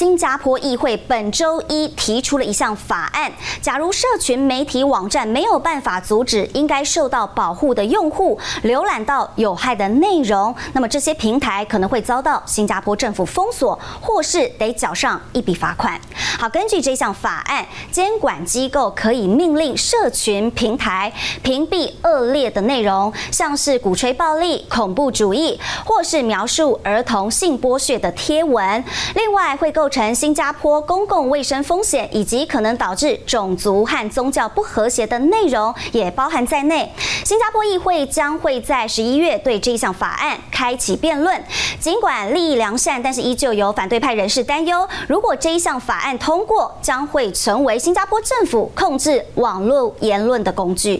新加坡议会本周一提出了一项法案，假如社群媒体网站没有办法阻止应该受到保护的用户浏览到有害的内容，那么这些平台可能会遭到新加坡政府封锁，或是得缴上一笔罚款。好，根据这项法案，监管机构可以命令社群平台屏蔽恶劣的内容，像是鼓吹暴力、恐怖主义，或是描述儿童性剥削的贴文。另外，会构成新加坡公共卫生风险，以及可能导致种族和宗教不和谐的内容也包含在内。新加坡议会将会在十一月对这一项法案开启辩论。尽管利益良善，但是依旧有反对派人士担忧，如果这一项法案通过，将会成为新加坡政府控制网络言论的工具。